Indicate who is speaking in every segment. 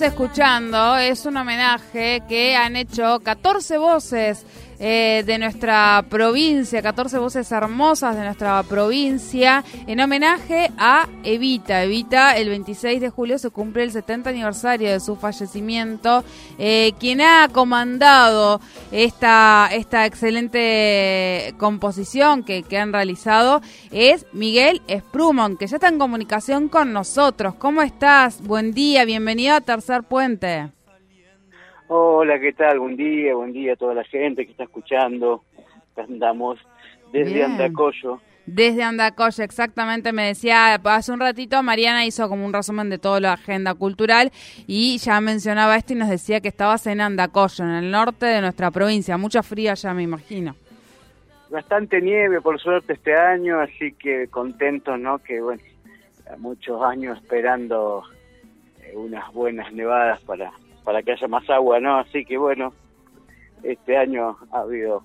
Speaker 1: escuchando es un homenaje que han hecho 14 voces eh, de nuestra provincia, 14 voces hermosas de nuestra provincia, en homenaje a Evita. Evita, el 26 de julio se cumple el 70 aniversario de su fallecimiento. Eh, quien ha comandado esta, esta excelente composición que, que han realizado es Miguel Sprumon, que ya está en comunicación con nosotros. ¿Cómo estás? Buen día, bienvenido a Tercer Puente.
Speaker 2: Hola, ¿qué tal? Buen día, buen día a toda la gente que está escuchando. Andamos desde Andacoyo.
Speaker 1: Desde Andacoyo, exactamente. Me decía hace un ratito, Mariana hizo como un resumen de toda la agenda cultural y ya mencionaba esto y nos decía que estabas en Andacoyo, en el norte de nuestra provincia. Mucha fría ya, me imagino.
Speaker 2: Bastante nieve, por suerte, este año, así que contento, ¿no? Que, bueno, muchos años esperando eh, unas buenas nevadas para para que haya más agua, ¿no? Así que bueno, este año ha habido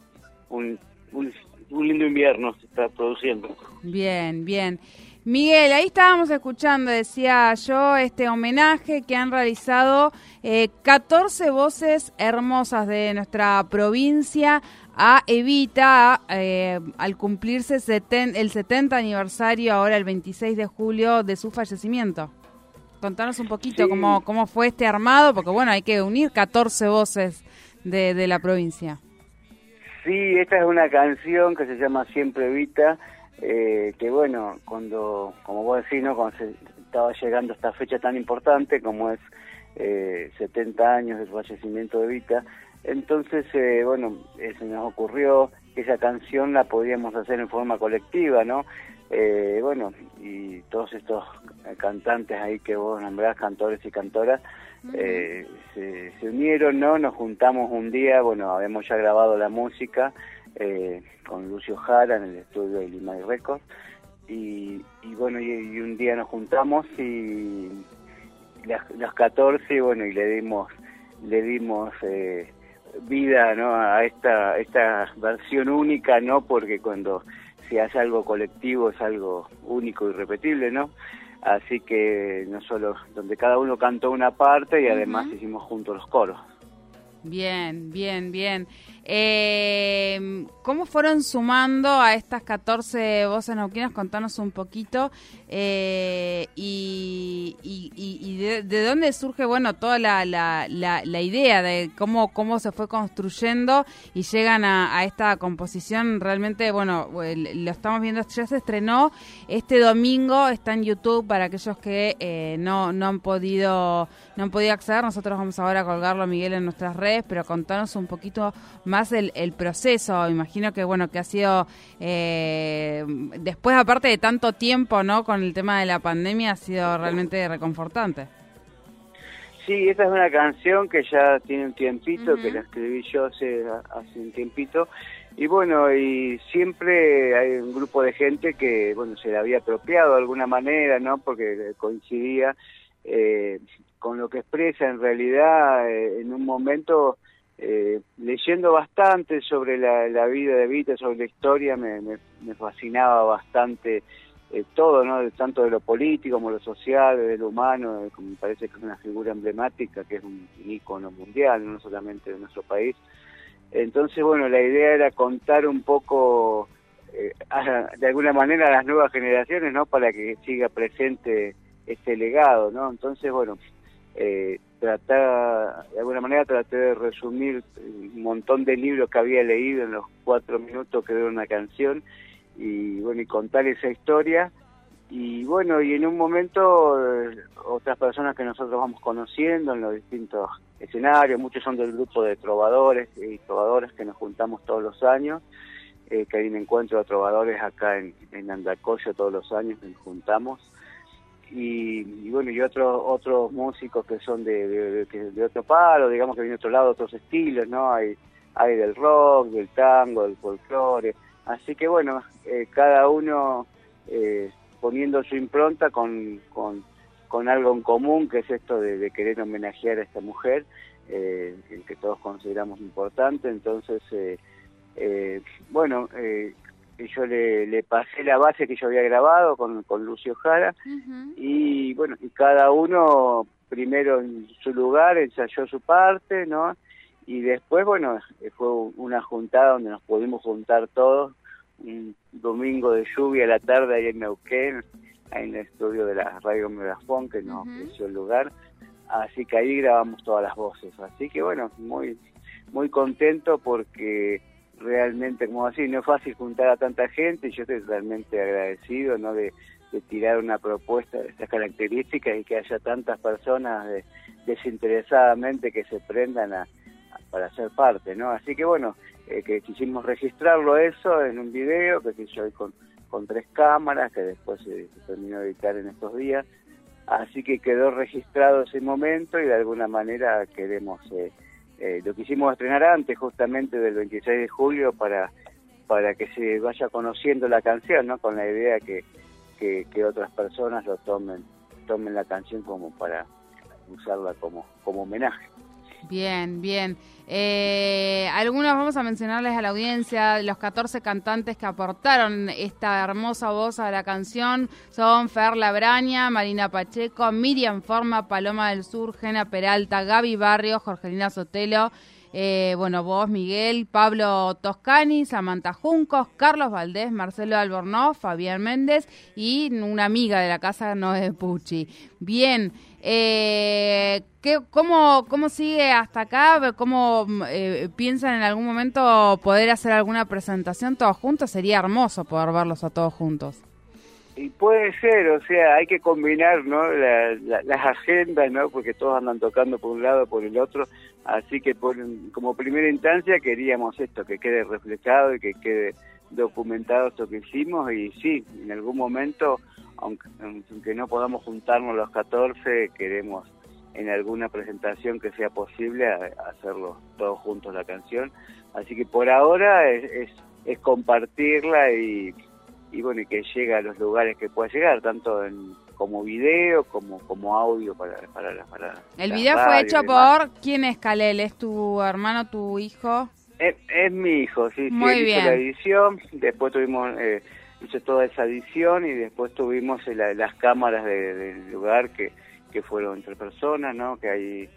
Speaker 2: un, un, lindo invierno, se está produciendo.
Speaker 1: Bien, bien. Miguel, ahí estábamos escuchando, decía yo, este homenaje que han realizado eh, 14 voces hermosas de nuestra provincia a Evita eh, al cumplirse el 70 aniversario, ahora el 26 de julio, de su fallecimiento. Contanos un poquito cómo, cómo fue este armado, porque bueno, hay que unir 14 voces de, de la provincia.
Speaker 2: Sí, esta es una canción que se llama Siempre Vita, eh, que bueno, cuando, como vos decís, ¿no? cuando se estaba llegando esta fecha tan importante como es eh, 70 años del fallecimiento de Vita, entonces, eh, bueno, se nos ocurrió esa canción la podíamos hacer en forma colectiva, ¿no? Eh, bueno, y todos estos cantantes ahí que vos nombrás, cantores y cantoras, eh, se, unieron, ¿no? Nos juntamos un día, bueno, habíamos ya grabado la música eh, con Lucio Jara en el estudio de Limay Records, y, y bueno, y, un día nos juntamos y las, las 14, bueno, y le dimos, le dimos vida, ¿no? A esta, esta versión única, ¿no? Porque cuando si hace algo colectivo es algo único y repetible, ¿no? Así que no solo donde cada uno cantó una parte y además hicimos juntos los coros.
Speaker 1: Bien, bien, bien. Eh, ¿Cómo fueron sumando a estas 14 voces neuquinas? Contanos un poquito. Eh, y, de, dónde surge, bueno, toda la, la, la, idea de cómo, cómo se fue construyendo y llegan a, esta composición. Realmente, bueno, lo estamos viendo, ya se estrenó este domingo, está en YouTube para aquellos que eh, no, no, han podido, no han podido acceder. Nosotros vamos ahora a colgarlo, Miguel, en nuestras redes, pero contanos un poquito más el proceso, imagino que bueno, que ha sido eh, después aparte de tanto tiempo, ¿no? Con el tema de la pandemia ha sido realmente reconfortante.
Speaker 2: Sí, esta es una canción que ya tiene un tiempito, que la escribí yo hace, hace un tiempito, y bueno, y siempre hay un grupo de gente que, bueno, se la había apropiado de alguna manera, ¿no? Porque coincidía eh, con lo que expresa en realidad eh, en un momento eh, leyendo bastante sobre la, vida de Vita, sobre la historia, me, me, fascinaba bastante eh, todo, ¿no? tanto de lo político como lo social, de lo humano, eh, me parece que es una figura emblemática, que es un, ícono mundial, no solamente de nuestro país. Entonces, bueno, la idea era contar un poco, eh, de alguna manera, a las nuevas generaciones, ¿no? Para que siga presente este legado, ¿no? Entonces, bueno, eh, tratar, de alguna manera traté de resumir un montón de libros que había leído en los cuatro minutos que dura una canción y bueno, y contar esa historia y bueno, y en un momento eh, otras personas que nosotros vamos conociendo en los distintos escenarios, muchos son del grupo de trovadores y trovadoras que nos juntamos todos los años, eh, que hay un encuentro de trovadores acá en, en Andacoyo todos los años, nos juntamos. Y, bueno, y otros otros músicos que son de, de, otro palo, digamos que viene de otro lado, otros estilos, ¿no? Hay, hay del rock, del tango, del folclore. Así que bueno, eh, cada uno eh, poniendo su impronta con, con, con, algo en común, que es esto de, querer homenajear a esta mujer, eh, que todos consideramos importante. Entonces, eh, bueno, eh, yo le, le, pasé la base que yo había grabado con, con Lucio Jara y bueno, y cada uno primero en su lugar ensayó su parte, ¿no? Y después, bueno, fue una juntada donde nos pudimos juntar todos un domingo de lluvia a la tarde ahí en Neuquén, ahí en el estudio de la Radio Megafón que nos ofreció el lugar. Así que ahí grabamos todas las voces. Así que bueno, muy muy contento porque realmente, como así, no es fácil juntar a tanta gente y yo estoy realmente agradecido ¿no? de, tirar una propuesta de estas características y que haya tantas personas desinteresadamente que se prendan a, para ser parte, ¿no? Así que bueno, eh, que quisimos registrarlo eso en un video que hice hoy con, con tres cámaras, que después se, terminó de editar en estos días. Así que quedó registrado ese momento y de alguna manera queremos, eh, eh, lo quisimos estrenar antes justamente del 26 de julio para, para que se vaya conociendo la canción, ¿no? Con la idea que, que, que otras personas lo tomen, tomen la canción como para usarla como, como homenaje.
Speaker 1: Bien, bien. Eh, algunos vamos a mencionarles a la audiencia, los 14 cantantes que aportaron esta hermosa voz a la canción son Fer Labraña, Marina Pacheco, Miriam Forma, Paloma del Sur, Gena Peralta, Gaby Barrio, Jorgelina Sotelo, eh, bueno, vos, Miguel, Pablo Toscani, Samantha Juncos, Carlos Valdés, Marcelo Albornoz, Fabián Méndez y una amiga de la casa, Noé Pucci. Bien, eh, ¿qué, cómo, ¿cómo sigue hasta acá? ¿Cómo eh, piensan en algún momento poder hacer alguna presentación todos juntos? Sería hermoso poder verlos a todos juntos.
Speaker 2: Y puede ser, o sea, hay que combinar ¿no? las agendas, ¿no? porque todos andan tocando por un lado, por el otro, así que por, como primera instancia queríamos esto, que quede reflejado y que quede documentado esto que hicimos. Y sí, en algún momento, aunque, aunque no podamos juntarnos los 14, queremos en alguna presentación que sea posible hacerlo todos juntos la canción, así que por ahora es, es, es compartirla y y bueno, y que llegue a los lugares que pueda llegar, tanto en como video como como audio para para, para
Speaker 1: El video fue hecho por quién es Kalel, es tu hermano, tu hijo.
Speaker 2: Es, mi hijo, sí,
Speaker 1: Muy
Speaker 2: sí,
Speaker 1: bien.
Speaker 2: hizo la edición, después tuvimos eh, hizo toda esa edición y después tuvimos las cámaras del lugar que que fueron entre personas, ¿no? Que hay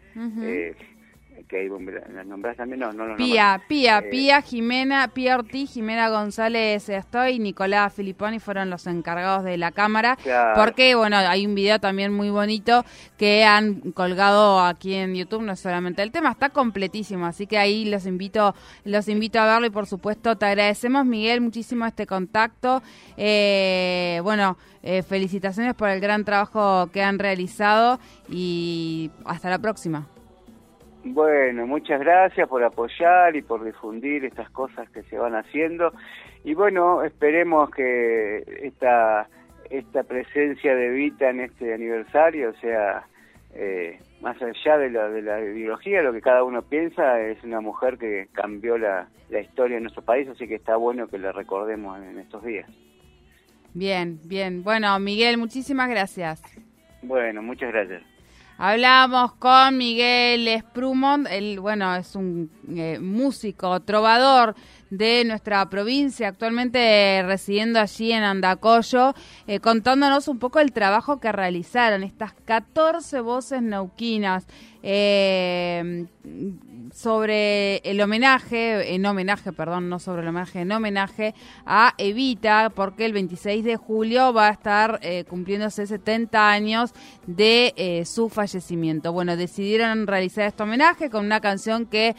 Speaker 2: que ahí las nombras también, no, no,
Speaker 1: Pía, Pía, eh, Pía, Jimena, Pía Ortiz, Jimena González Estoy, Nicolás Filiponi fueron los encargados de la cámara, porque bueno, hay un video también muy bonito que han colgado aquí en YouTube, no solamente el tema, está completísimo, así que ahí los invito, los invito a verlo y por supuesto te agradecemos Miguel muchísimo este contacto, eh, bueno, eh, felicitaciones por el gran trabajo que han realizado y hasta la próxima.
Speaker 2: Bueno, muchas gracias por apoyar y por difundir estas cosas que se van haciendo. Y bueno, esperemos que esta, esta presencia de Vita en este aniversario sea eh, más allá de la, de la ideología, lo que cada uno piensa, es una mujer que cambió la, la historia de nuestro país, así que está bueno que la recordemos en estos días.
Speaker 1: Bien, bien. Bueno, Miguel, muchísimas gracias.
Speaker 2: Bueno, muchas gracias.
Speaker 1: Hablamos con Miguel Sprumont, él, bueno, es un eh, músico, trovador de nuestra provincia, actualmente residiendo allí en Andacoyo, eh, contándonos un poco el trabajo que realizaron, estas 14 voces neuquinas. Eh, sobre el homenaje, en homenaje, perdón, no sobre el homenaje, en homenaje a Evita, porque el 26 de julio va a estar eh, cumpliéndose 70 años de eh, su fallecimiento. Bueno, decidieron realizar este homenaje con una canción que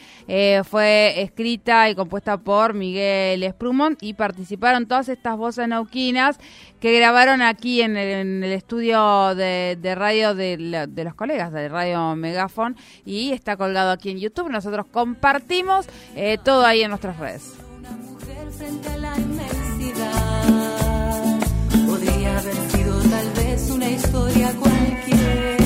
Speaker 1: fue escrita y compuesta por Miguel Sprumont y participaron todas estas voces nauquinas que grabaron aquí en el, estudio de, radio de, los colegas de Radio Megafon y está colgado aquí en YouTube. Nosotros compartimos eh, todo ahí en nuestras redes.
Speaker 3: Una mujer frente a la inmensidad podría haber sido tal vez una historia cualquiera.